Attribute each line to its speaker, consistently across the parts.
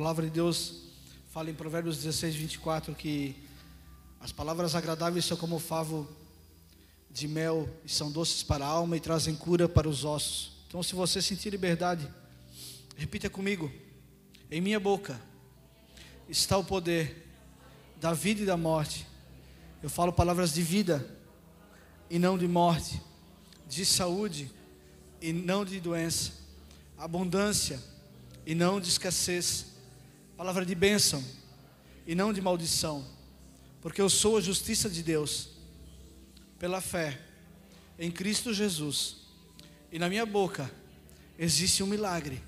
Speaker 1: palavra de Deus fala em Provérbios 16, 24 que as palavras agradáveis são como favo de mel e são doces para a alma e trazem cura para os ossos. Então, se você sentir liberdade, repita comigo: em minha boca está o poder da vida e da morte. Eu falo palavras de vida e não de morte, de saúde e não de doença, abundância e não de escassez, palavra de bênção e não de maldição, porque eu sou a justiça de Deus, pela fé em Cristo Jesus, e na minha boca existe um milagre,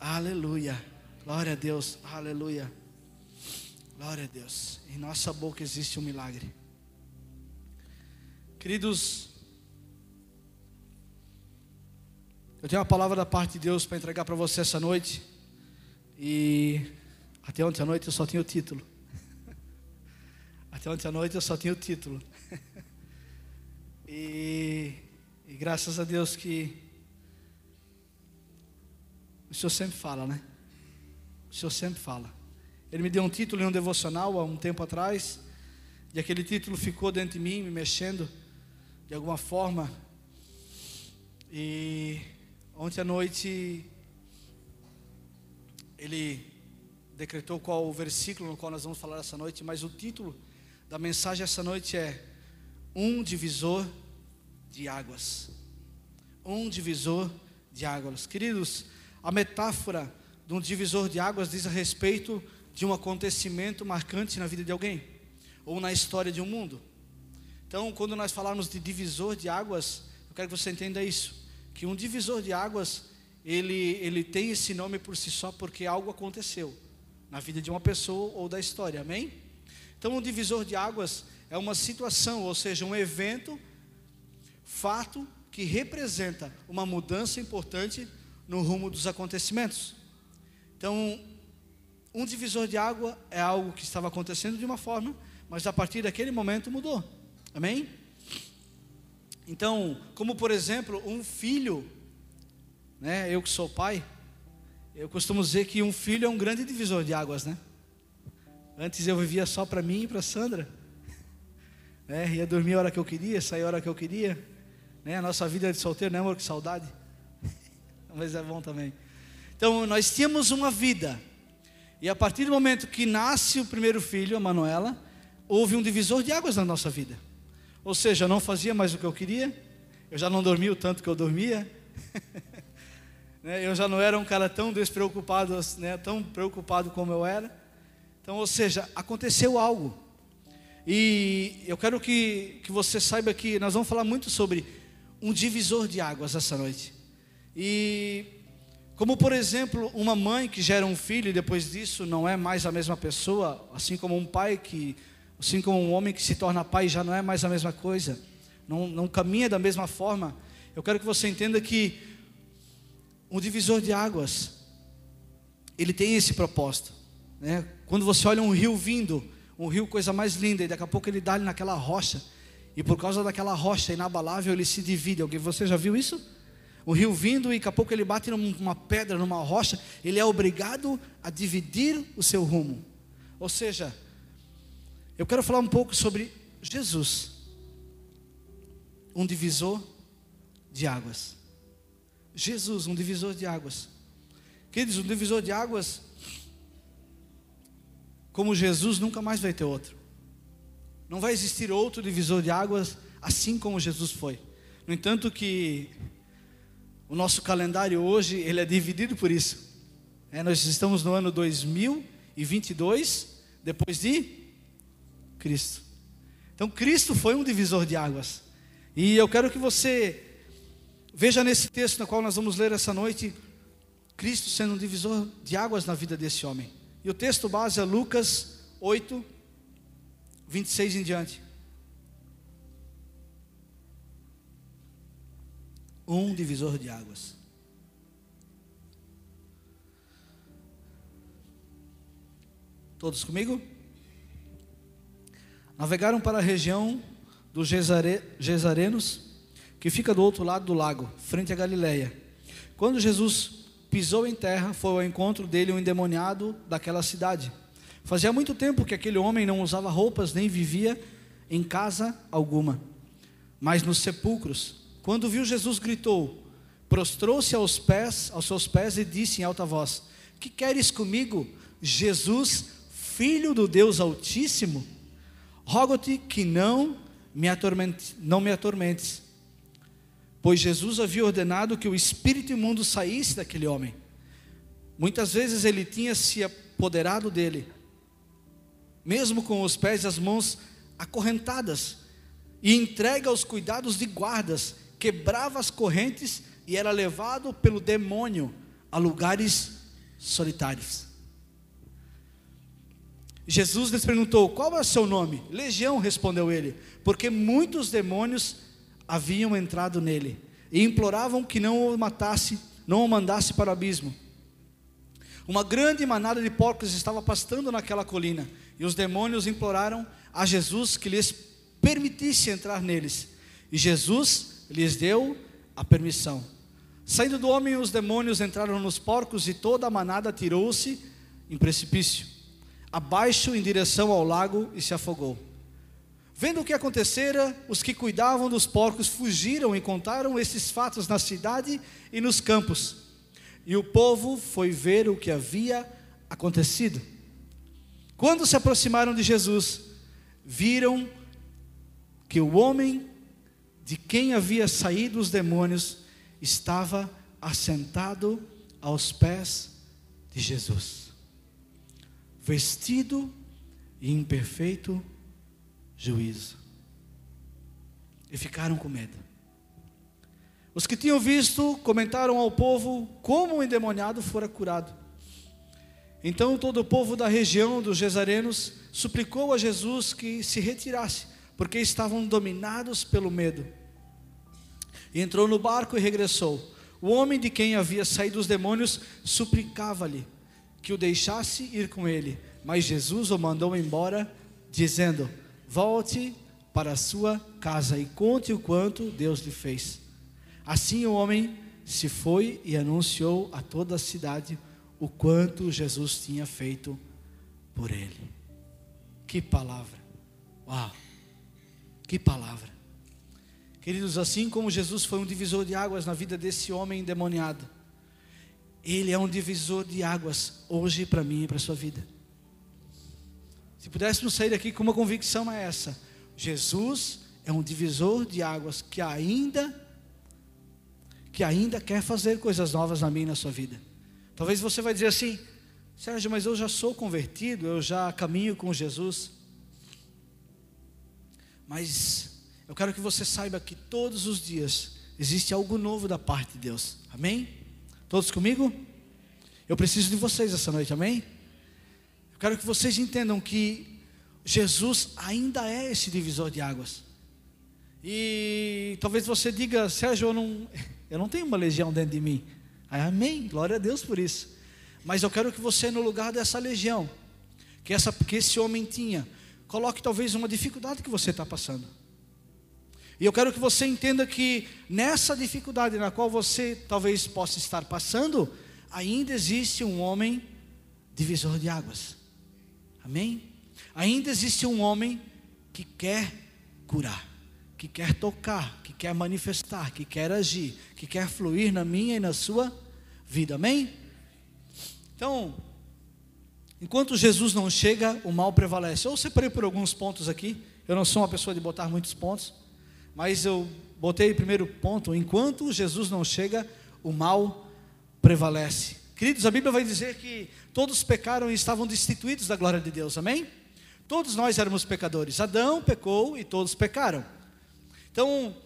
Speaker 1: aleluia, glória a Deus, aleluia, glória a Deus, em nossa boca existe um milagre, queridos, Eu tenho uma palavra da parte de Deus para entregar para você essa noite. E até ontem à noite eu só tinha o título. Até ontem à noite eu só tinha o título. E, e graças a Deus que o Senhor sempre fala, né? O Senhor sempre fala. Ele me deu um título em um devocional há um tempo atrás, e aquele título ficou dentro de mim, me mexendo de alguma forma. E Ontem à noite, ele decretou qual o versículo no qual nós vamos falar essa noite, mas o título da mensagem essa noite é Um divisor de águas. Um divisor de águas. Queridos, a metáfora de um divisor de águas diz a respeito de um acontecimento marcante na vida de alguém ou na história de um mundo. Então, quando nós falarmos de divisor de águas, eu quero que você entenda isso que um divisor de águas, ele, ele tem esse nome por si só porque algo aconteceu na vida de uma pessoa ou da história, amém? Então, um divisor de águas é uma situação, ou seja, um evento, fato que representa uma mudança importante no rumo dos acontecimentos. Então, um divisor de água é algo que estava acontecendo de uma forma, mas a partir daquele momento mudou. Amém? Então, como por exemplo, um filho, né? Eu que sou pai, eu costumo dizer que um filho é um grande divisor de águas, né? Antes eu vivia só para mim e para Sandra, né? Ia dormir a hora que eu queria, sair a hora que eu queria, né? A nossa vida de solteiro, né, amor? Que saudade. Mas é bom também. Então, nós tínhamos uma vida. E a partir do momento que nasce o primeiro filho, a Manuela, houve um divisor de águas na nossa vida. Ou seja, eu não fazia mais o que eu queria, eu já não dormia o tanto que eu dormia, né, eu já não era um cara tão despreocupado, né, tão preocupado como eu era. Então, ou seja, aconteceu algo. E eu quero que, que você saiba que nós vamos falar muito sobre um divisor de águas essa noite. E como por exemplo, uma mãe que gera um filho e depois disso não é mais a mesma pessoa, assim como um pai que Assim como um homem que se torna pai já não é mais a mesma coisa, não, não caminha da mesma forma. Eu quero que você entenda que um divisor de águas, ele tem esse propósito. Né? Quando você olha um rio vindo, um rio coisa mais linda, e daqui a pouco ele dá naquela rocha, e por causa daquela rocha inabalável ele se divide. Alguém, você já viu isso? O rio vindo e daqui a pouco ele bate numa pedra, numa rocha, ele é obrigado a dividir o seu rumo. Ou seja, eu quero falar um pouco sobre Jesus, um divisor de águas. Jesus, um divisor de águas. Queridos, um divisor de águas, como Jesus, nunca mais vai ter outro. Não vai existir outro divisor de águas assim como Jesus foi. No entanto que o nosso calendário hoje, ele é dividido por isso. É, nós estamos no ano 2022, depois de Cristo. Então, Cristo foi um divisor de águas. E eu quero que você veja nesse texto no qual nós vamos ler essa noite, Cristo sendo um divisor de águas na vida desse homem. E o texto base é Lucas 8, 26 em diante. Um divisor de águas. Todos comigo? Navegaram para a região dos Gesare, Gesarenos, que fica do outro lado do lago, frente à Galileia. Quando Jesus pisou em terra, foi ao encontro dele um endemoniado daquela cidade. Fazia muito tempo que aquele homem não usava roupas nem vivia em casa alguma, mas nos sepulcros. Quando viu Jesus, gritou: prostrou-se aos pés, aos seus pés e disse em alta voz: Que queres comigo, Jesus, filho do Deus Altíssimo? Rogo-te que não me não me atormentes. Pois Jesus havia ordenado que o espírito imundo saísse daquele homem. Muitas vezes ele tinha se apoderado dele, mesmo com os pés e as mãos acorrentadas, e entregue aos cuidados de guardas, quebrava as correntes e era levado pelo demônio a lugares solitários. Jesus lhes perguntou: Qual é o seu nome? Legião, respondeu ele, porque muitos demônios haviam entrado nele e imploravam que não o matasse, não o mandasse para o abismo. Uma grande manada de porcos estava pastando naquela colina e os demônios imploraram a Jesus que lhes permitisse entrar neles. E Jesus lhes deu a permissão. Saindo do homem, os demônios entraram nos porcos e toda a manada tirou-se em precipício, abaixo em direção ao lago e se afogou. Vendo o que acontecera, os que cuidavam dos porcos fugiram e contaram esses fatos na cidade e nos campos. E o povo foi ver o que havia acontecido. Quando se aproximaram de Jesus, viram que o homem de quem havia saído os demônios estava assentado aos pés de Jesus, vestido e em perfeito juízo. E ficaram com medo. Os que tinham visto comentaram ao povo como o endemoniado fora curado. Então todo o povo da região dos Gesarenos suplicou a Jesus que se retirasse, porque estavam dominados pelo medo. E entrou no barco e regressou. O homem de quem havia saído os demônios suplicava-lhe que o deixasse ir com ele, mas Jesus o mandou embora, dizendo: Volte para a sua casa e conte o quanto Deus lhe fez. Assim o homem se foi e anunciou a toda a cidade o quanto Jesus tinha feito por ele. Que palavra! Uau! Que palavra! Queridos, assim como Jesus foi um divisor de águas na vida desse homem endemoniado, ele é um divisor de águas hoje para mim e para a sua vida. Se pudéssemos sair daqui com uma convicção é essa: Jesus é um divisor de águas que ainda que ainda quer fazer coisas novas na minha e na sua vida. Talvez você vai dizer assim: Sérgio, mas eu já sou convertido, eu já caminho com Jesus. Mas eu quero que você saiba que todos os dias existe algo novo da parte de Deus. Amém? Todos comigo? Eu preciso de vocês essa noite, amém? Quero que vocês entendam que Jesus ainda é esse divisor de águas. E talvez você diga, Sérgio, eu não, eu não tenho uma legião dentro de mim. Amém, glória a Deus por isso. Mas eu quero que você, no lugar dessa legião, que, essa, que esse homem tinha, coloque talvez uma dificuldade que você está passando. E eu quero que você entenda que nessa dificuldade na qual você talvez possa estar passando, ainda existe um homem divisor de águas. Amém? Ainda existe um homem que quer curar, que quer tocar, que quer manifestar, que quer agir, que quer fluir na minha e na sua vida. Amém? Então, enquanto Jesus não chega, o mal prevalece. Eu separei por alguns pontos aqui. Eu não sou uma pessoa de botar muitos pontos. Mas eu botei primeiro ponto: enquanto Jesus não chega, o mal prevalece. Queridos, a Bíblia vai dizer que todos pecaram e estavam destituídos da glória de Deus, amém? Todos nós éramos pecadores. Adão pecou e todos pecaram. Então,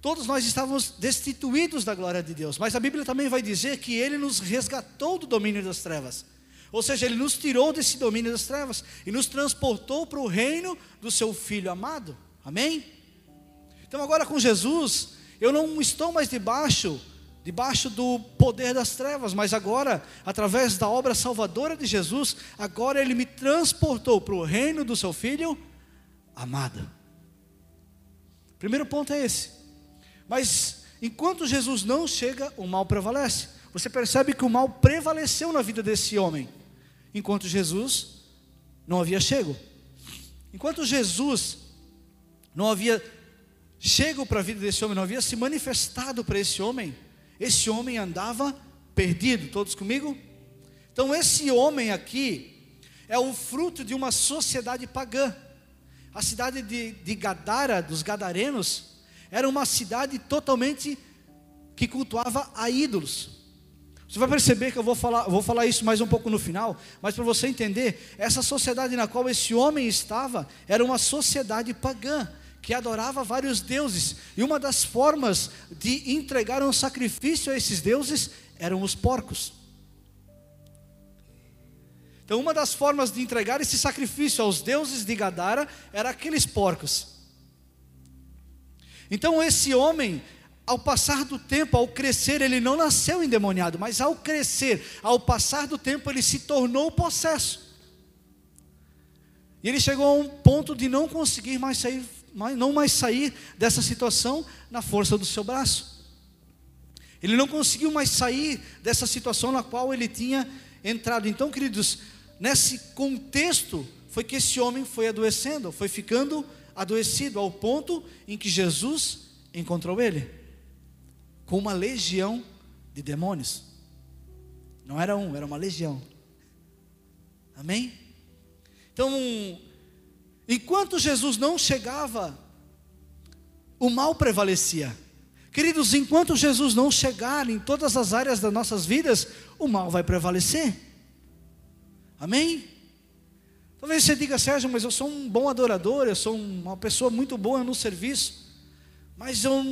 Speaker 1: todos nós estávamos destituídos da glória de Deus. Mas a Bíblia também vai dizer que Ele nos resgatou do domínio das trevas. Ou seja, Ele nos tirou desse domínio das trevas e nos transportou para o reino do Seu Filho amado. Amém? Então agora com Jesus, eu não estou mais debaixo debaixo do poder das trevas, mas agora, através da obra salvadora de Jesus, agora ele me transportou para o reino do seu filho amado. Primeiro ponto é esse. Mas enquanto Jesus não chega, o mal prevalece. você percebe que o mal prevaleceu na vida desse homem, enquanto Jesus não havia chego. Enquanto Jesus não havia chego para a vida desse homem, não havia se manifestado para esse homem, esse homem andava perdido. Todos comigo? Então, esse homem aqui é o fruto de uma sociedade pagã. A cidade de, de Gadara, dos Gadarenos, era uma cidade totalmente que cultuava a ídolos. Você vai perceber que eu vou falar, vou falar isso mais um pouco no final, mas para você entender, essa sociedade na qual esse homem estava era uma sociedade pagã que adorava vários deuses, e uma das formas de entregar um sacrifício a esses deuses eram os porcos. Então, uma das formas de entregar esse sacrifício aos deuses de Gadara era aqueles porcos. Então, esse homem, ao passar do tempo, ao crescer, ele não nasceu endemoniado, mas ao crescer, ao passar do tempo, ele se tornou possesso. E ele chegou a um ponto de não conseguir mais sair, não mais sair dessa situação na força do seu braço. Ele não conseguiu mais sair dessa situação na qual ele tinha entrado. Então, queridos, nesse contexto foi que esse homem foi adoecendo, foi ficando adoecido ao ponto em que Jesus encontrou ele com uma legião de demônios. Não era um, era uma legião. Amém? Então, enquanto Jesus não chegava, o mal prevalecia. Queridos, enquanto Jesus não chegar em todas as áreas das nossas vidas, o mal vai prevalecer. Amém? Talvez você diga, Sérgio, mas eu sou um bom adorador, eu sou uma pessoa muito boa no serviço, mas eu,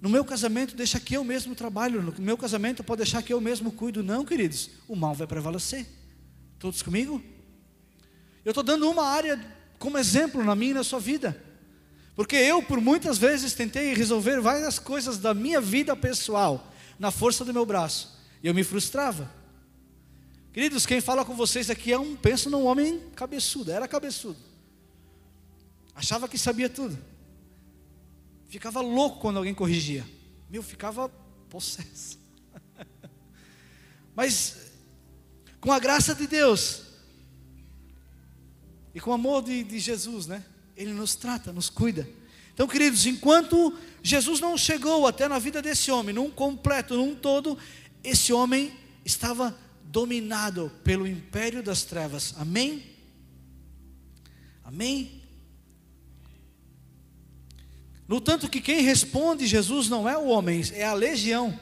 Speaker 1: no meu casamento, deixa que eu mesmo trabalho, no meu casamento pode deixar que eu mesmo cuido. Não, queridos, o mal vai prevalecer. Todos comigo? Eu estou dando uma área como exemplo na minha e na sua vida. Porque eu, por muitas vezes, tentei resolver várias coisas da minha vida pessoal na força do meu braço. E eu me frustrava. Queridos, quem fala com vocês aqui é um, penso num homem cabeçudo, era cabeçudo. Achava que sabia tudo. Ficava louco quando alguém corrigia. Meu, ficava possesso. Mas, com a graça de Deus, e com o amor de, de Jesus, né? Ele nos trata, nos cuida. Então, queridos, enquanto Jesus não chegou até na vida desse homem, num completo, num todo, esse homem estava dominado pelo império das trevas. Amém? Amém? No tanto que quem responde Jesus não é o homem, é a legião.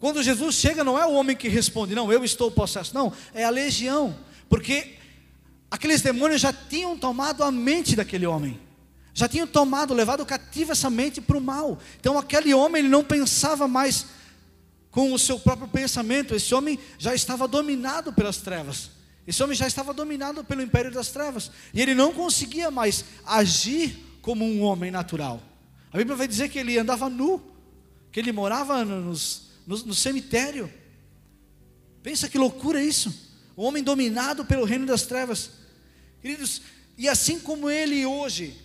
Speaker 1: Quando Jesus chega, não é o homem que responde, não, eu estou possesso, não, é a legião, porque aqueles demônios já tinham tomado a mente daquele homem, já tinham tomado, levado cativo essa mente para o mal. Então aquele homem ele não pensava mais com o seu próprio pensamento, esse homem já estava dominado pelas trevas. Esse homem já estava dominado pelo império das trevas, e ele não conseguia mais agir como um homem natural. A Bíblia vai dizer que ele andava nu, que ele morava nos, no, no cemitério. Pensa que loucura isso! Um homem dominado pelo reino das trevas. Queridos, e assim como ele hoje,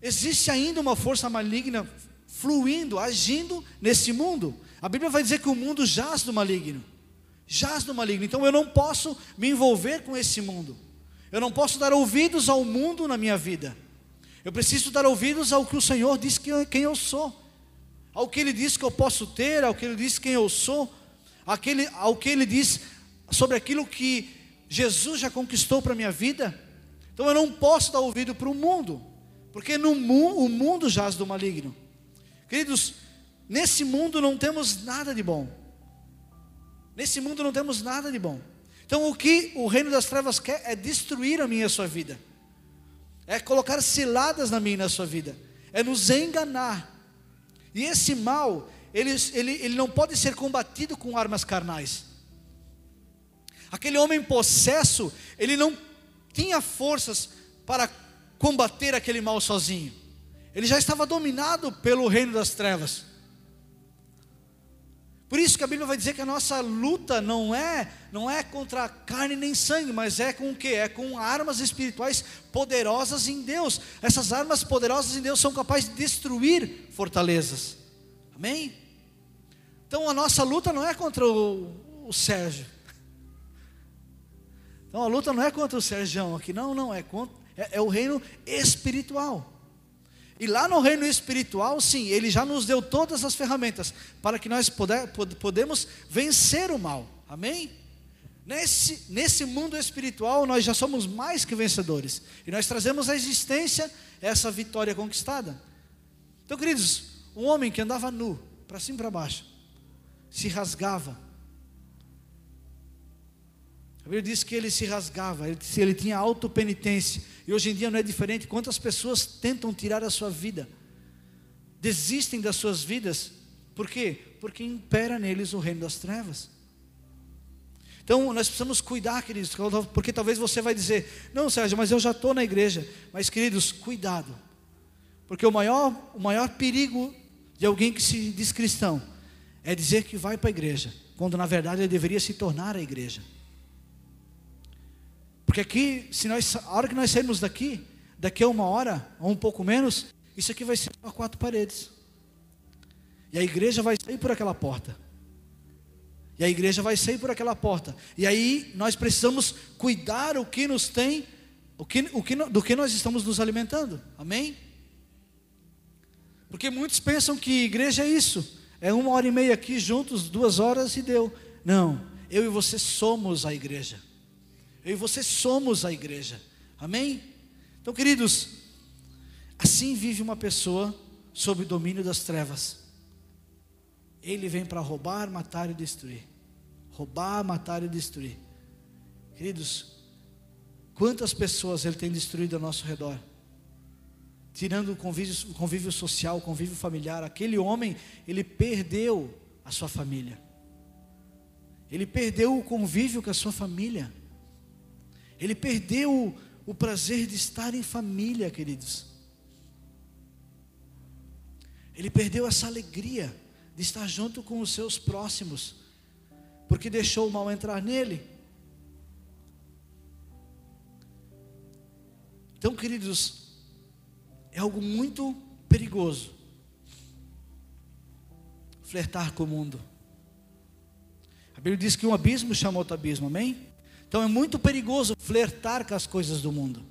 Speaker 1: existe ainda uma força maligna fluindo, agindo nesse mundo. A Bíblia vai dizer que o mundo jaz do maligno. Jaz do maligno. Então eu não posso me envolver com esse mundo. Eu não posso dar ouvidos ao mundo na minha vida. Eu preciso dar ouvidos ao que o Senhor diz que eu, quem eu sou. Ao que Ele diz que eu posso ter, ao que Ele diz quem eu sou, aquele, ao que Ele diz sobre aquilo que Jesus já conquistou para a minha vida. Então eu não posso dar ouvido para o mundo, porque no mundo, o mundo jaz do maligno. Queridos, nesse mundo não temos nada de bom. Nesse mundo não temos nada de bom. Então o que o reino das trevas quer é destruir a minha e a sua vida. É colocar ciladas na minha e na sua vida. É nos enganar. E esse mal, ele, ele, ele não pode ser combatido com armas carnais. Aquele homem possesso, ele não tinha forças para combater aquele mal sozinho. Ele já estava dominado pelo reino das trevas. Por isso que a Bíblia vai dizer que a nossa luta não é, não é contra carne nem sangue, mas é com o que? É com armas espirituais poderosas em Deus. Essas armas poderosas em Deus são capazes de destruir fortalezas. Amém? Então a nossa luta não é contra o, o Sérgio. Então a luta não é contra o Sérgio aqui, não, não, é, contra, é, é o reino espiritual. E lá no reino espiritual, sim, ele já nos deu todas as ferramentas para que nós poder, podemos vencer o mal. Amém? Nesse, nesse mundo espiritual, nós já somos mais que vencedores. E nós trazemos à existência essa vitória conquistada. Então, queridos, um homem que andava nu, para cima e para baixo, se rasgava. A Bíblia diz que ele se rasgava, ele, ele tinha autopenitência. E hoje em dia não é diferente. Quantas pessoas tentam tirar a sua vida, desistem das suas vidas, por quê? Porque impera neles o reino das trevas. Então nós precisamos cuidar, queridos, porque talvez você vai dizer: Não, Sérgio, mas eu já estou na igreja. Mas, queridos, cuidado, porque o maior, o maior perigo de alguém que se diz cristão é dizer que vai para a igreja, quando na verdade ele deveria se tornar a igreja. Porque aqui, se nós, a hora que nós sairmos daqui, daqui a uma hora, ou um pouco menos, isso aqui vai ser só quatro paredes. E a igreja vai sair por aquela porta. E a igreja vai sair por aquela porta. E aí nós precisamos cuidar o que nos tem, o que, o que, do que nós estamos nos alimentando. Amém? Porque muitos pensam que igreja é isso. É uma hora e meia aqui juntos, duas horas e deu. Não, eu e você somos a igreja. Eu e você somos a igreja. Amém? Então, queridos, assim vive uma pessoa sob o domínio das trevas. Ele vem para roubar, matar e destruir. Roubar, matar e destruir. Queridos, quantas pessoas ele tem destruído ao nosso redor? Tirando o convívio, o convívio social, o convívio familiar. Aquele homem, ele perdeu a sua família. Ele perdeu o convívio com a sua família. Ele perdeu o prazer de estar em família, queridos. Ele perdeu essa alegria de estar junto com os seus próximos, porque deixou o mal entrar nele. Então, queridos, é algo muito perigoso flertar com o mundo. A Bíblia diz que um abismo chama outro abismo, amém? Então é muito perigoso flertar com as coisas do mundo.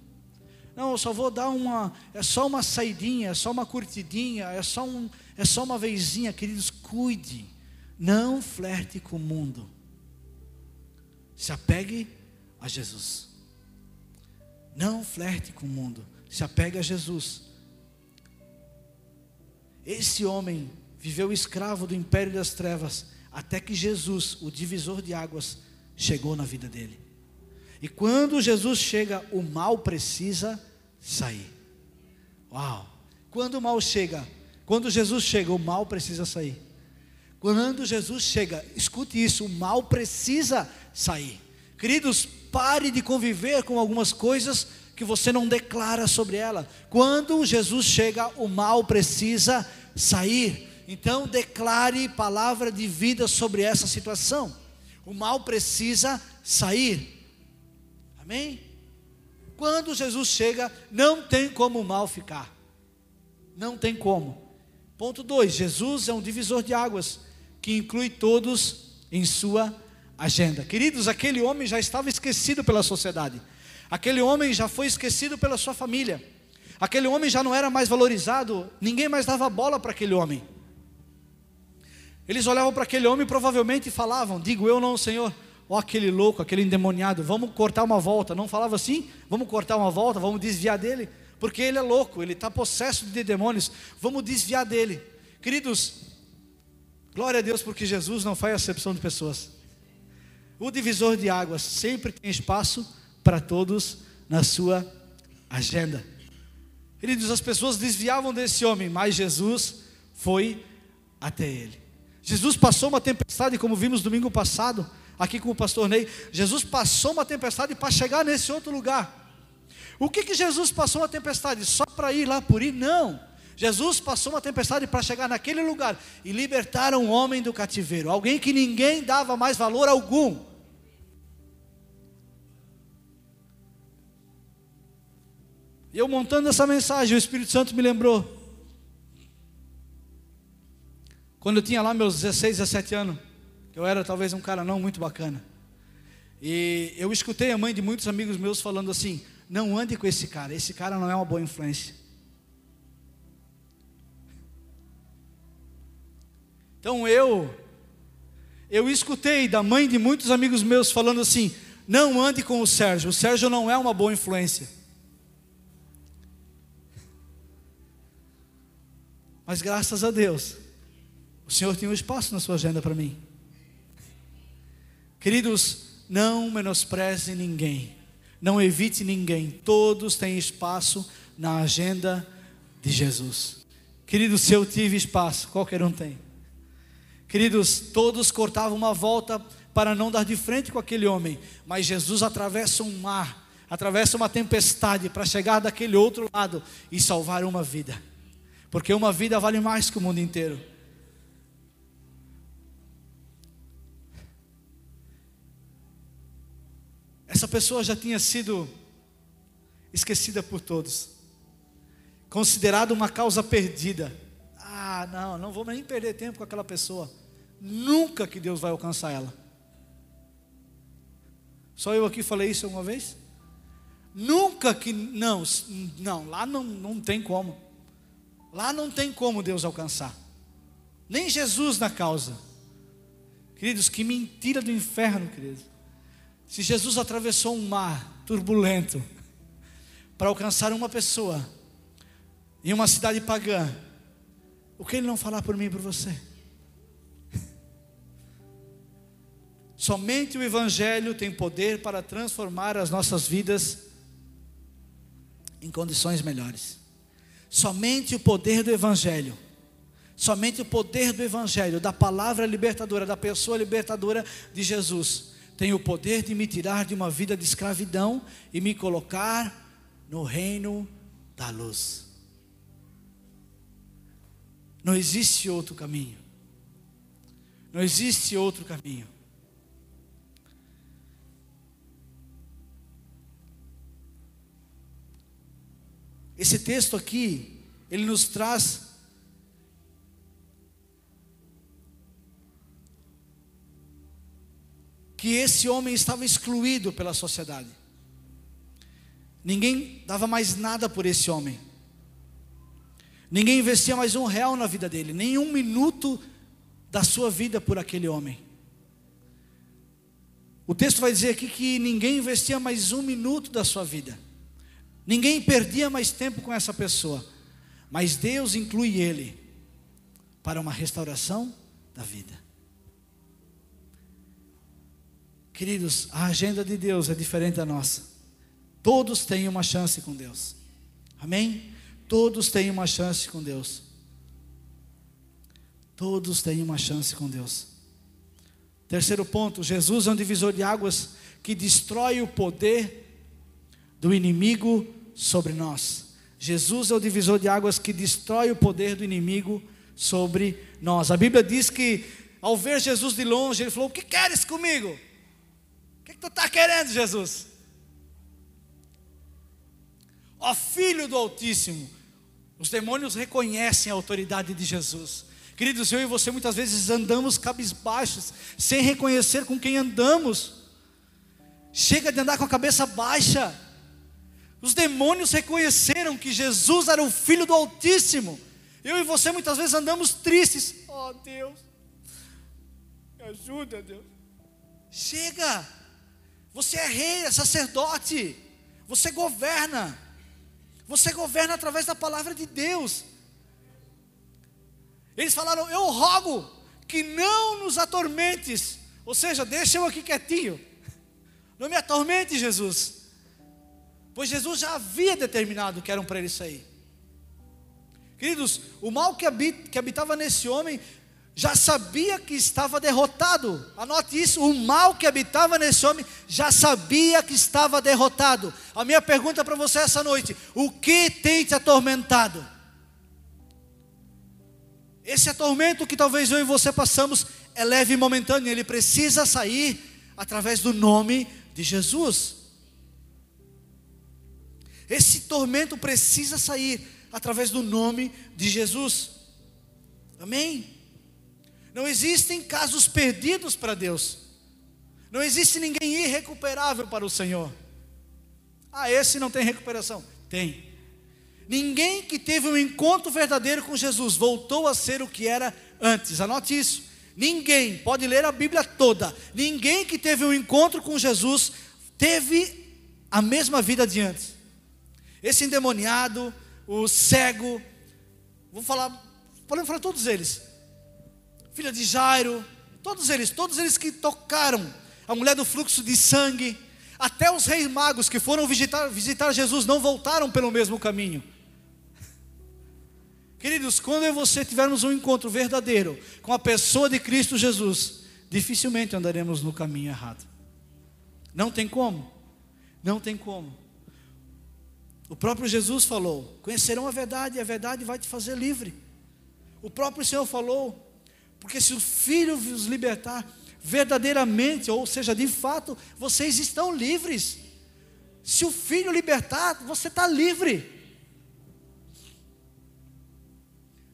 Speaker 1: Não, eu só vou dar uma, é só uma saidinha, é só uma curtidinha, é só, um, é só uma vezinha, queridos, cuide. Não flerte com o mundo. Se apegue a Jesus. Não flerte com o mundo. Se apegue a Jesus. Esse homem viveu escravo do império das trevas, até que Jesus, o divisor de águas, chegou na vida dele. E quando Jesus chega, o mal precisa sair. Uau! Quando o mal chega, quando Jesus chega, o mal precisa sair. Quando Jesus chega, escute isso, o mal precisa sair. Queridos, pare de conviver com algumas coisas que você não declara sobre ela. Quando Jesus chega, o mal precisa sair. Então declare palavra de vida sobre essa situação. O mal precisa sair. Amém? Quando Jesus chega, não tem como o mal ficar. Não tem como. Ponto 2: Jesus é um divisor de águas que inclui todos em sua agenda. Queridos, aquele homem já estava esquecido pela sociedade. Aquele homem já foi esquecido pela sua família. Aquele homem já não era mais valorizado, ninguém mais dava bola para aquele homem. Eles olhavam para aquele homem e provavelmente falavam: Digo eu não, Senhor, ó aquele louco, aquele endemoniado, vamos cortar uma volta. Não falava assim? Vamos cortar uma volta, vamos desviar dele, porque ele é louco, ele está possesso de demônios, vamos desviar dele. Queridos, glória a Deus porque Jesus não faz acepção de pessoas. O divisor de águas sempre tem espaço para todos na sua agenda. Queridos, as pessoas desviavam desse homem, mas Jesus foi até ele. Jesus passou uma tempestade, como vimos domingo passado, aqui com o pastor Ney, Jesus passou uma tempestade para chegar nesse outro lugar. O que, que Jesus passou uma tempestade? Só para ir lá por ir? Não. Jesus passou uma tempestade para chegar naquele lugar e libertar um homem do cativeiro, alguém que ninguém dava mais valor algum. E eu montando essa mensagem, o Espírito Santo me lembrou. quando eu tinha lá meus 16, 17 anos, eu era talvez um cara não muito bacana. E eu escutei a mãe de muitos amigos meus falando assim: não ande com esse cara, esse cara não é uma boa influência. Então eu, eu escutei da mãe de muitos amigos meus falando assim: não ande com o Sérgio, o Sérgio não é uma boa influência. Mas graças a Deus, o Senhor tinha um espaço na sua agenda para mim. Queridos, não menospreze ninguém, não evite ninguém, todos têm espaço na agenda de Jesus. Queridos, se eu tive espaço, qualquer um tem. Queridos, todos cortavam uma volta para não dar de frente com aquele homem, mas Jesus atravessa um mar, atravessa uma tempestade para chegar daquele outro lado e salvar uma vida, porque uma vida vale mais que o mundo inteiro. Essa pessoa já tinha sido esquecida por todos, considerada uma causa perdida. Ah, não, não vou nem perder tempo com aquela pessoa. Nunca que Deus vai alcançar ela. Só eu aqui falei isso uma vez? Nunca que não, não, lá não, não tem como. Lá não tem como Deus alcançar. Nem Jesus na causa. Queridos, que mentira do inferno, queridos. Se Jesus atravessou um mar turbulento para alcançar uma pessoa em uma cidade pagã, o que ele não falar por mim e por você? Somente o Evangelho tem poder para transformar as nossas vidas em condições melhores. Somente o poder do Evangelho, somente o poder do Evangelho, da palavra libertadora, da pessoa libertadora de Jesus, tem o poder de me tirar de uma vida de escravidão e me colocar no reino da luz. Não existe outro caminho. Não existe outro caminho. Esse texto aqui, ele nos traz que esse homem estava excluído pela sociedade. Ninguém dava mais nada por esse homem. Ninguém investia mais um real na vida dele, nem um minuto da sua vida por aquele homem. O texto vai dizer aqui que ninguém investia mais um minuto da sua vida. Ninguém perdia mais tempo com essa pessoa. Mas Deus inclui ele para uma restauração da vida. Queridos, a agenda de Deus é diferente da nossa. Todos têm uma chance com Deus. Amém? Todos têm uma chance com Deus. Todos têm uma chance com Deus. Terceiro ponto: Jesus é um divisor de águas que destrói o poder do inimigo sobre nós. Jesus é o divisor de águas que destrói o poder do inimigo sobre nós. A Bíblia diz que, ao ver Jesus de longe, ele falou: O que queres comigo? O que, que tu está querendo, Jesus? Ó Filho do Altíssimo, os demônios reconhecem a autoridade de Jesus. Queridos, eu e você muitas vezes andamos cabisbaixos, sem reconhecer com quem andamos. Chega de andar com a cabeça baixa. Os demônios reconheceram que Jesus era o Filho do Altíssimo. Eu e você muitas vezes andamos tristes. Oh Deus, me ajuda, Deus. Chega. Você é rei, é sacerdote. Você governa. Você governa através da palavra de Deus. Eles falaram: Eu rogo que não nos atormentes. Ou seja, deixa eu aqui quietinho. Não me atormente, Jesus. Pois Jesus já havia determinado que eram para ele sair. Queridos, o mal que, habitava nesse homem já sabia que estava derrotado. Anote isso: o mal que habitava nesse homem já sabia que estava derrotado. A minha pergunta para você essa noite: o que tem te atormentado? Esse atormento que talvez eu e você passamos é leve e momentâneo, ele precisa sair através do nome de Jesus. Esse tormento precisa sair através do nome de Jesus. Amém? Não existem casos perdidos para Deus. Não existe ninguém irrecuperável para o Senhor. Ah, esse não tem recuperação. Tem. Ninguém que teve um encontro verdadeiro com Jesus voltou a ser o que era antes. Anote isso. Ninguém, pode ler a Bíblia toda. Ninguém que teve um encontro com Jesus teve a mesma vida de antes. Esse endemoniado, o cego, vou falar, podemos falar todos eles. Filha de Jairo, todos eles, todos eles que tocaram a mulher do fluxo de sangue, até os reis magos que foram visitar, visitar Jesus não voltaram pelo mesmo caminho. Queridos, quando eu e você tivermos um encontro verdadeiro com a pessoa de Cristo Jesus, dificilmente andaremos no caminho errado. Não tem como. Não tem como. O próprio Jesus falou: Conhecerão a verdade e a verdade vai te fazer livre. O próprio Senhor falou: Porque se o Filho vos libertar verdadeiramente, ou seja, de fato, vocês estão livres. Se o Filho libertar, você está livre.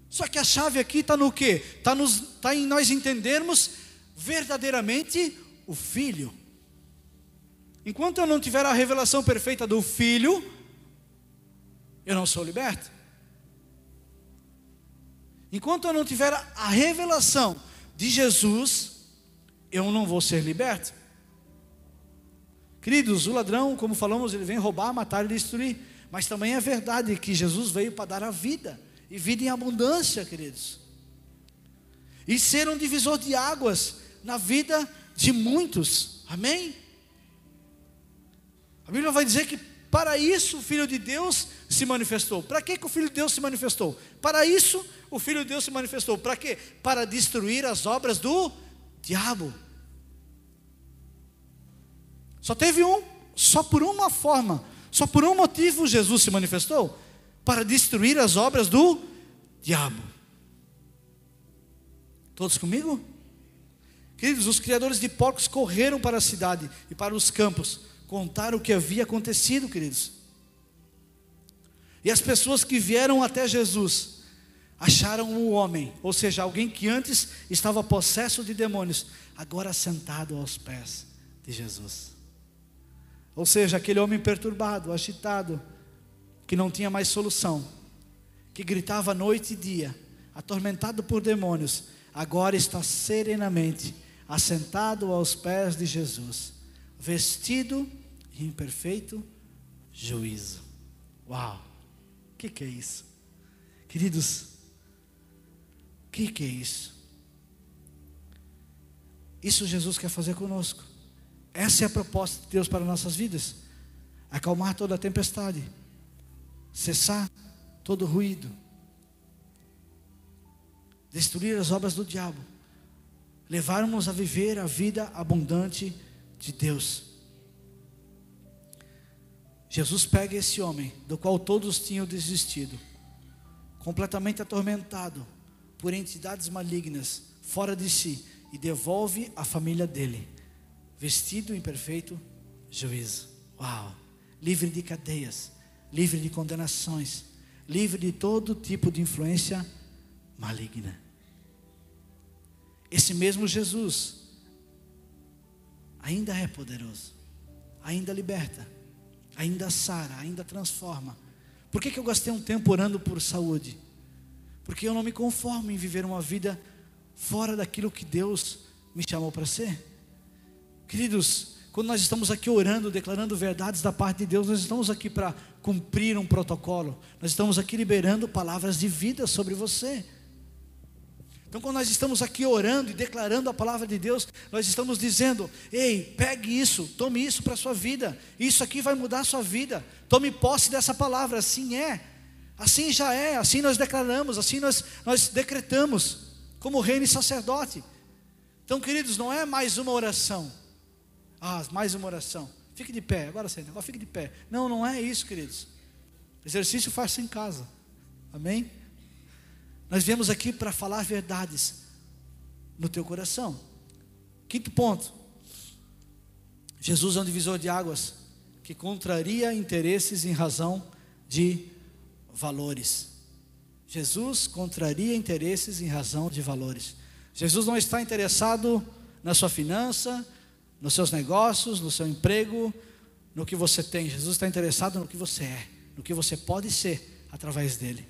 Speaker 1: Só que a chave aqui está no quê? Está tá em nós entendermos verdadeiramente o Filho. Enquanto eu não tiver a revelação perfeita do Filho, eu não sou liberto. Enquanto eu não tiver a revelação de Jesus, eu não vou ser liberto. Queridos, o ladrão, como falamos, ele vem roubar, matar e destruir. Mas também é verdade que Jesus veio para dar a vida e vida em abundância, queridos. E ser um divisor de águas na vida de muitos. Amém? A Bíblia vai dizer que para isso o Filho de Deus se manifestou. Para que, que o Filho de Deus se manifestou? Para isso o Filho de Deus se manifestou. Para quê? Para destruir as obras do diabo. Só teve um, só por uma forma, só por um motivo Jesus se manifestou para destruir as obras do diabo. Todos comigo? Queridos, os criadores de porcos correram para a cidade e para os campos contar o que havia acontecido, queridos. E as pessoas que vieram até Jesus acharam o homem, ou seja, alguém que antes estava possesso de demônios, agora sentado aos pés de Jesus. Ou seja, aquele homem perturbado, agitado, que não tinha mais solução, que gritava noite e dia, atormentado por demônios, agora está serenamente assentado aos pés de Jesus, vestido em perfeito juízo. Uau! O que, que é isso? Queridos, o que, que é isso? Isso Jesus quer fazer conosco. Essa é a proposta de Deus para nossas vidas: acalmar toda a tempestade, cessar todo ruído, destruir as obras do diabo, levarmos a viver a vida abundante de Deus. Jesus pega esse homem, do qual todos tinham desistido, completamente atormentado por entidades malignas, fora de si, e devolve a família dele, vestido em perfeito juízo. Uau! Livre de cadeias, livre de condenações, livre de todo tipo de influência maligna. Esse mesmo Jesus ainda é poderoso, ainda liberta, ainda sara, ainda transforma. Por que, que eu gastei um tempo orando por saúde? Porque eu não me conformo em viver uma vida fora daquilo que Deus me chamou para ser. Queridos, quando nós estamos aqui orando, declarando verdades da parte de Deus, nós estamos aqui para cumprir um protocolo, nós estamos aqui liberando palavras de vida sobre você. Então, quando nós estamos aqui orando e declarando a palavra de Deus, nós estamos dizendo: ei, pegue isso, tome isso para a sua vida, isso aqui vai mudar a sua vida, tome posse dessa palavra, assim é, assim já é, assim nós declaramos, assim nós, nós decretamos, como reino e sacerdote. Então, queridos, não é mais uma oração, ah, mais uma oração. Fique de pé, agora senta, agora fique de pé. Não, não é isso, queridos. Exercício faça em casa. Amém? Nós viemos aqui para falar verdades no teu coração. Quinto ponto. Jesus é um divisor de águas que contraria interesses em razão de valores. Jesus contraria interesses em razão de valores. Jesus não está interessado na sua finança, nos seus negócios, no seu emprego, no que você tem. Jesus está interessado no que você é, no que você pode ser através dele.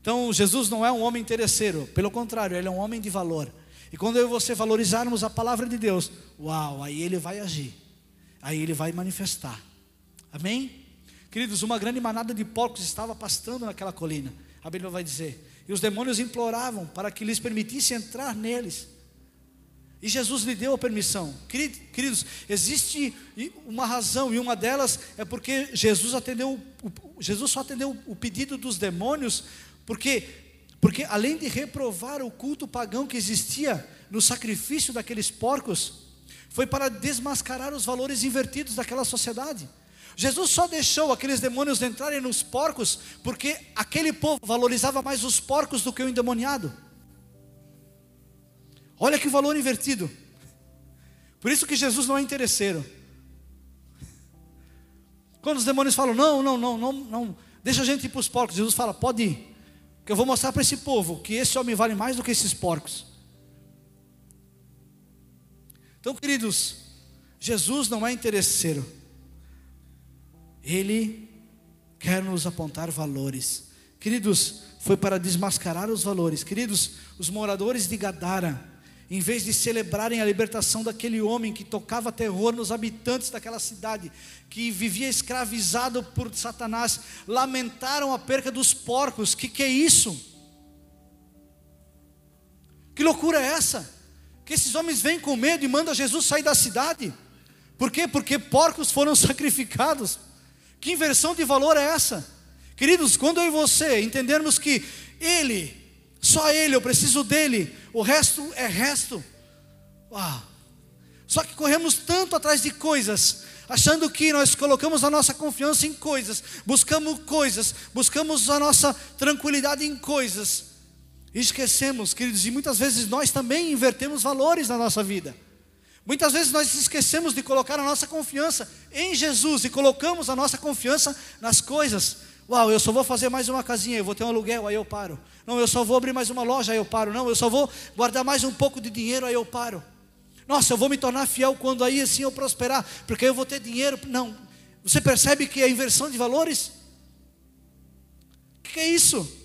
Speaker 1: Então, Jesus não é um homem interesseiro, pelo contrário, ele é um homem de valor. E quando eu e você valorizarmos a palavra de Deus, uau, aí ele vai agir, aí ele vai manifestar. Amém? Queridos, uma grande manada de porcos estava pastando naquela colina. A Bíblia vai dizer. E os demônios imploravam para que lhes permitisse entrar neles. E Jesus lhe deu a permissão. Queridos, existe uma razão, e uma delas é porque Jesus atendeu, Jesus só atendeu o pedido dos demônios, porque, porque além de reprovar o culto pagão que existia no sacrifício daqueles porcos, foi para desmascarar os valores invertidos daquela sociedade. Jesus só deixou aqueles demônios entrarem nos porcos, porque aquele povo valorizava mais os porcos do que o endemoniado. Olha que valor invertido. Por isso que Jesus não é interesseiro. Quando os demônios falam, não, não, não, não, não, deixa a gente ir para os porcos, Jesus fala, pode ir, que eu vou mostrar para esse povo que esse homem vale mais do que esses porcos. Então, queridos, Jesus não é interesseiro, Ele quer nos apontar valores. Queridos, foi para desmascarar os valores. Queridos, os moradores de Gadara, em vez de celebrarem a libertação daquele homem que tocava terror nos habitantes daquela cidade, que vivia escravizado por Satanás, lamentaram a perca dos porcos. Que que é isso? Que loucura é essa? Que esses homens vêm com medo e mandam Jesus sair da cidade? Por quê? Porque porcos foram sacrificados. Que inversão de valor é essa? Queridos, quando eu e você entendermos que Ele só Ele, eu preciso dele, o resto é resto. Uau. Só que corremos tanto atrás de coisas, achando que nós colocamos a nossa confiança em coisas, buscamos coisas, buscamos a nossa tranquilidade em coisas, e esquecemos, queridos, e muitas vezes nós também invertemos valores na nossa vida. Muitas vezes nós esquecemos de colocar a nossa confiança em Jesus e colocamos a nossa confiança nas coisas. Uau, eu só vou fazer mais uma casinha, eu vou ter um aluguel, aí eu paro. Não, eu só vou abrir mais uma loja, aí eu paro. Não, eu só vou guardar mais um pouco de dinheiro, aí eu paro. Nossa, eu vou me tornar fiel quando aí assim eu prosperar, porque eu vou ter dinheiro. Não. Você percebe que é inversão de valores? O que é isso?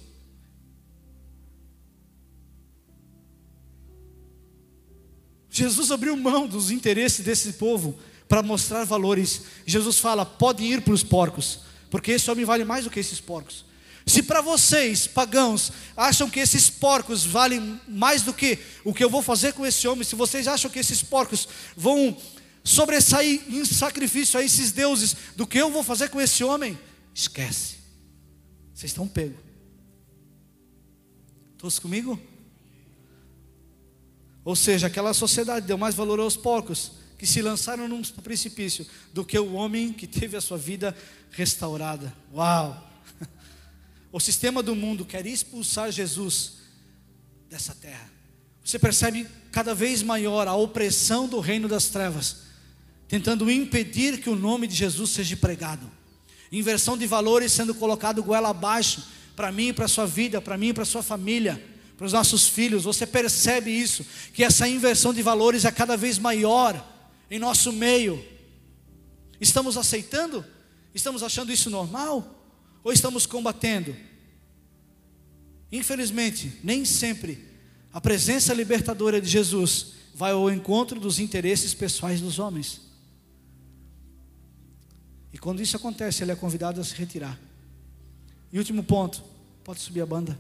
Speaker 1: Jesus abriu mão dos interesses desse povo para mostrar valores. Jesus fala: podem ir para os porcos porque esse homem vale mais do que esses porcos. Se para vocês, pagãos, acham que esses porcos valem mais do que o que eu vou fazer com esse homem, se vocês acham que esses porcos vão sobressair em sacrifício a esses deuses do que eu vou fazer com esse homem, esquece. Vocês estão pegos. Todos comigo? Ou seja, aquela sociedade deu mais valor aos porcos que se lançaram num precipício do que o homem que teve a sua vida restaurada. Uau! O sistema do mundo quer expulsar Jesus dessa terra. Você percebe cada vez maior a opressão do reino das trevas, tentando impedir que o nome de Jesus seja pregado. Inversão de valores sendo colocado goela abaixo para mim e para a sua vida, para mim e para sua família, para os nossos filhos. Você percebe isso, que essa inversão de valores é cada vez maior em nosso meio. Estamos aceitando? Estamos achando isso normal? Ou estamos combatendo? Infelizmente, nem sempre a presença libertadora de Jesus vai ao encontro dos interesses pessoais dos homens. E quando isso acontece, ele é convidado a se retirar. E último ponto, pode subir a banda.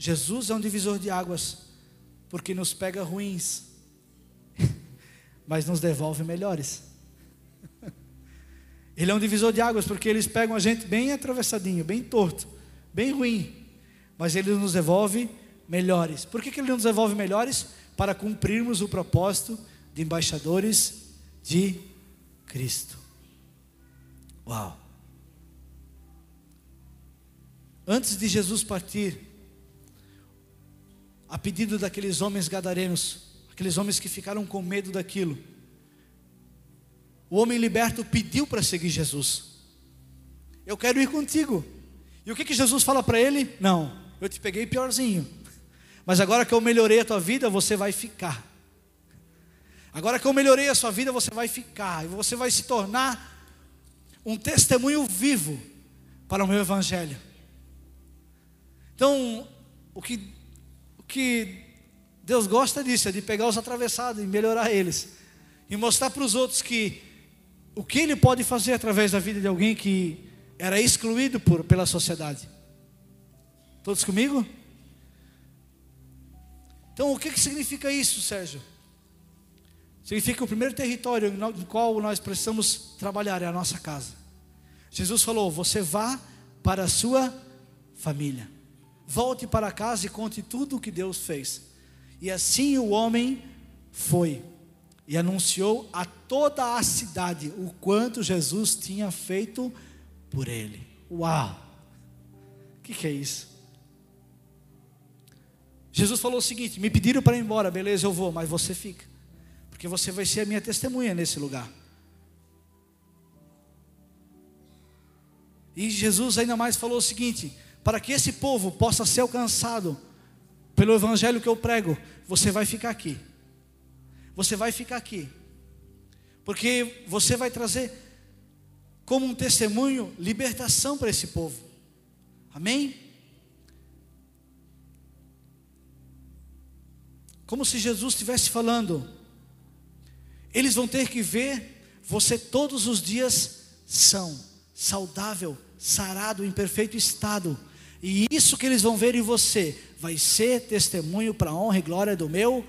Speaker 1: Jesus é um divisor de águas, porque nos pega ruins mas nos devolve melhores. Ele é um divisor de águas, porque eles pegam a gente bem atravessadinho, bem torto, bem ruim, mas ele nos devolve melhores. Por que, que ele nos devolve melhores? Para cumprirmos o propósito de embaixadores de Cristo. Uau! Antes de Jesus partir, a pedido daqueles homens gadarenos, aqueles homens que ficaram com medo daquilo. O homem liberto pediu para seguir Jesus. Eu quero ir contigo. E o que, que Jesus fala para ele? Não, eu te peguei piorzinho. Mas agora que eu melhorei a tua vida, você vai ficar. Agora que eu melhorei a sua vida, você vai ficar. E você vai se tornar um testemunho vivo para o meu evangelho. Então, o que, que Deus gosta disso, é de pegar os atravessados e melhorar eles. E mostrar para os outros que o que Ele pode fazer através da vida de alguém que era excluído por, pela sociedade. Todos comigo? Então, o que, que significa isso, Sérgio? Significa o primeiro território no qual nós precisamos trabalhar é a nossa casa. Jesus falou: Você vá para a sua família. Volte para casa e conte tudo o que Deus fez. E assim o homem foi e anunciou a toda a cidade o quanto Jesus tinha feito por ele. Uau! O que, que é isso? Jesus falou o seguinte: me pediram para ir embora, beleza, eu vou, mas você fica, porque você vai ser a minha testemunha nesse lugar. E Jesus ainda mais falou o seguinte: para que esse povo possa ser alcançado pelo evangelho que eu prego, você vai ficar aqui. Você vai ficar aqui. Porque você vai trazer como um testemunho libertação para esse povo. Amém? Como se Jesus estivesse falando, eles vão ter que ver você todos os dias são, saudável, sarado, em perfeito estado e isso que eles vão ver em você vai ser testemunho para a honra e glória do meu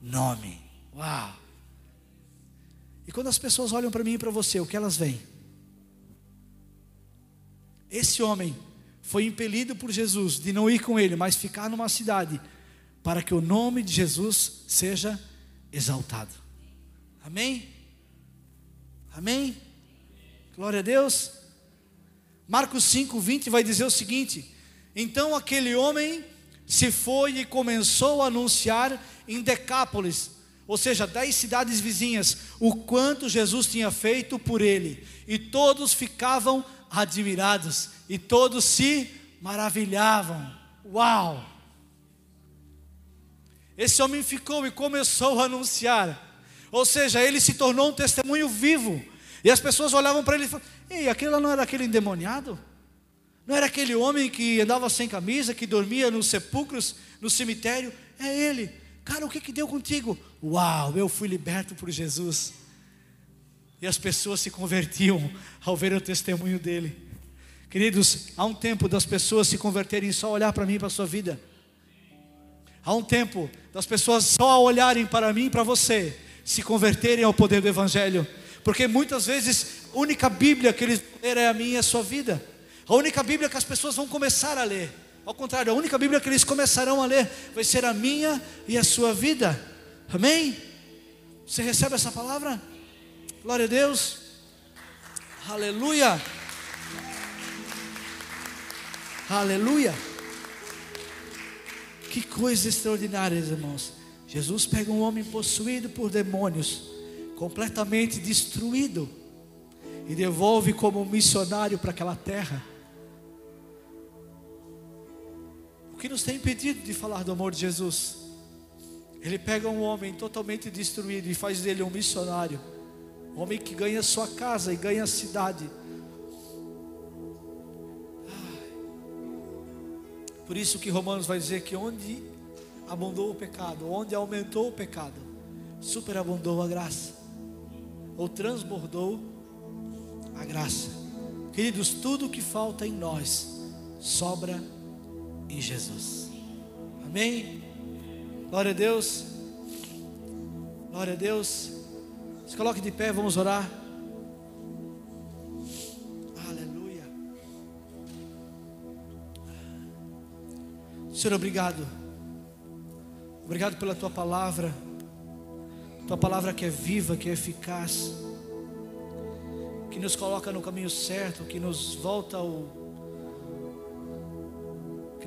Speaker 1: nome. Uau! E quando as pessoas olham para mim e para você, o que elas veem? Esse homem foi impelido por Jesus de não ir com ele, mas ficar numa cidade, para que o nome de Jesus seja exaltado. Amém? Amém? Glória a Deus. Marcos 5, 20 vai dizer o seguinte: então aquele homem se foi e começou a anunciar em Decápolis, ou seja, dez cidades vizinhas, o quanto Jesus tinha feito por ele. E todos ficavam admirados, e todos se maravilhavam. Uau! Esse homem ficou e começou a anunciar, ou seja, ele se tornou um testemunho vivo. E as pessoas olhavam para ele e falavam: Ei, aquele não era aquele endemoniado? Não era aquele homem que andava sem camisa, que dormia nos sepulcros, no cemitério? É ele. Cara, o que, que deu contigo? Uau, eu fui liberto por Jesus. E as pessoas se convertiam ao ver o testemunho dele. Queridos, há um tempo das pessoas se converterem só olhar para mim para a sua vida. Há um tempo das pessoas só olharem para mim e para você, se converterem ao poder do Evangelho. Porque muitas vezes a única Bíblia que eles lerem é a minha e a sua vida. A única Bíblia que as pessoas vão começar a ler, ao contrário, a única Bíblia que eles começarão a ler vai ser a minha e a sua vida. Amém? Você recebe essa palavra? Glória a Deus. Aleluia. Aleluia. Que coisa extraordinária, irmãos. Jesus pega um homem possuído por demônios, completamente destruído, e devolve como missionário para aquela terra. Que nos tem impedido de falar do amor de Jesus? Ele pega um homem totalmente destruído e faz dele um missionário, um homem que ganha sua casa e ganha a cidade. Por isso que Romanos vai dizer que onde abundou o pecado, onde aumentou o pecado, superabundou a graça, ou transbordou a graça. Queridos, tudo que falta em nós sobra em Jesus. Amém? Glória a Deus. Glória a Deus. Se coloque de pé, vamos orar. Aleluia. Senhor, obrigado. Obrigado pela tua palavra. Tua palavra que é viva, que é eficaz. Que nos coloca no caminho certo, que nos volta ao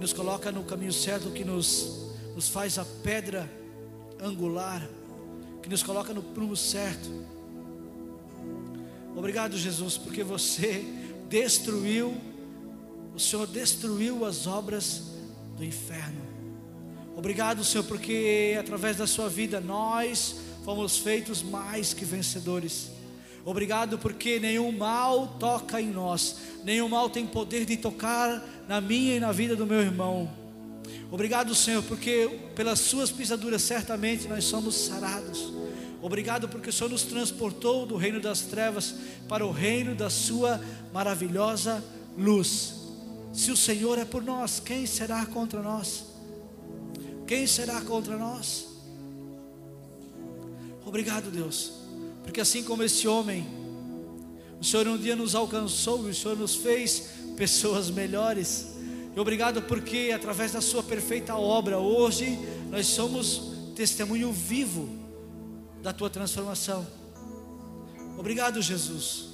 Speaker 1: nos coloca no caminho certo, que nos, nos faz a pedra angular, que nos coloca no prumo certo. Obrigado, Jesus, porque você destruiu, o Senhor destruiu as obras do inferno. Obrigado, Senhor, porque através da Sua vida nós fomos feitos mais que vencedores. Obrigado porque nenhum mal toca em nós, nenhum mal tem poder de tocar na minha e na vida do meu irmão. Obrigado, Senhor, porque pelas Suas pisaduras certamente nós somos sarados. Obrigado porque o Senhor nos transportou do reino das trevas para o reino da Sua maravilhosa luz. Se o Senhor é por nós, quem será contra nós? Quem será contra nós? Obrigado, Deus, porque assim como esse homem, o Senhor um dia nos alcançou e o Senhor nos fez pessoas melhores. E obrigado porque através da Sua perfeita obra, hoje nós somos testemunho vivo da Tua transformação. Obrigado, Jesus.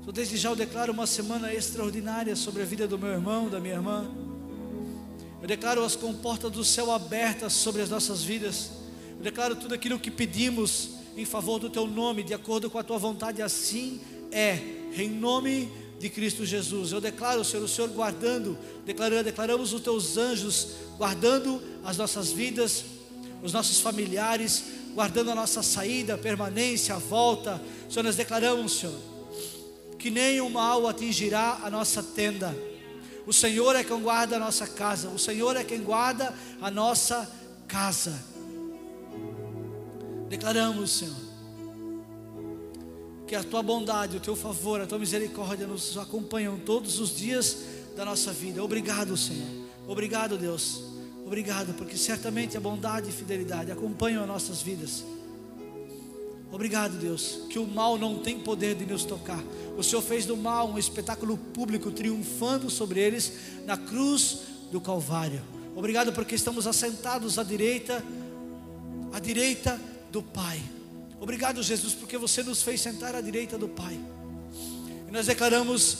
Speaker 1: Então, desde já eu declaro uma semana extraordinária sobre a vida do meu irmão, da minha irmã. Eu declaro as comportas do céu abertas sobre as nossas vidas. Eu declaro tudo aquilo que pedimos em favor do teu nome, de acordo com a tua vontade, assim é, em nome de Cristo Jesus. Eu declaro, Senhor, o Senhor guardando, declarando, declaramos os teus anjos guardando as nossas vidas, os nossos familiares, guardando a nossa saída, permanência, a volta. Senhor, nós declaramos, Senhor, que nenhum mal atingirá a nossa tenda. O Senhor é quem guarda a nossa casa, o Senhor é quem guarda a nossa casa. Declaramos, Senhor, que a tua bondade, o teu favor, a tua misericórdia nos acompanham todos os dias da nossa vida. Obrigado, Senhor. Obrigado, Deus. Obrigado, porque certamente a bondade e fidelidade acompanham as nossas vidas. Obrigado, Deus, que o mal não tem poder de nos tocar. O Senhor fez do mal um espetáculo público, triunfando sobre eles na cruz do Calvário. Obrigado, porque estamos assentados à direita, à direita do Pai. Obrigado, Jesus, porque você nos fez sentar à direita do Pai. E nós declaramos: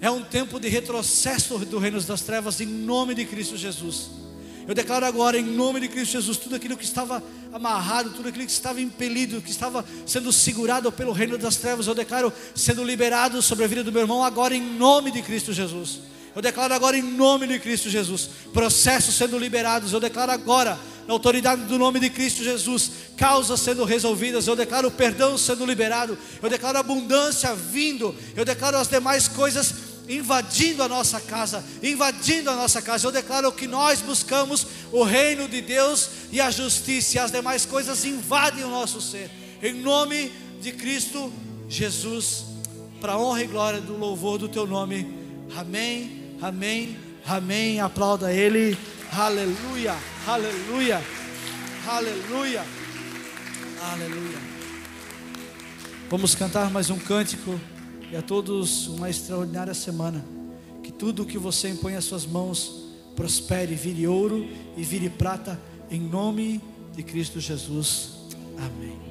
Speaker 1: é um tempo de retrocesso do reino das trevas, em nome de Cristo Jesus. Eu declaro agora, em nome de Cristo Jesus, tudo aquilo que estava amarrado, tudo aquilo que estava impelido, que estava sendo segurado pelo reino das trevas, eu declaro sendo liberado sobre a vida do meu irmão, agora em nome de Cristo Jesus. Eu declaro agora em nome de Cristo Jesus, processos sendo liberados, eu declaro agora na autoridade do nome de Cristo Jesus, causas sendo resolvidas, eu declaro perdão sendo liberado, eu declaro abundância vindo, eu declaro as demais coisas invadindo a nossa casa, invadindo a nossa casa. Eu declaro que nós buscamos o reino de Deus e a justiça, e as demais coisas invadem o nosso ser. Em nome de Cristo Jesus, para honra e glória do louvor do teu nome. Amém. Amém. Amém. Aplauda ele. Aleluia, aleluia, aleluia, aleluia. Vamos cantar mais um cântico e a todos uma extraordinária semana. Que tudo que você impõe as suas mãos prospere, vire ouro e vire prata, em nome de Cristo Jesus. Amém.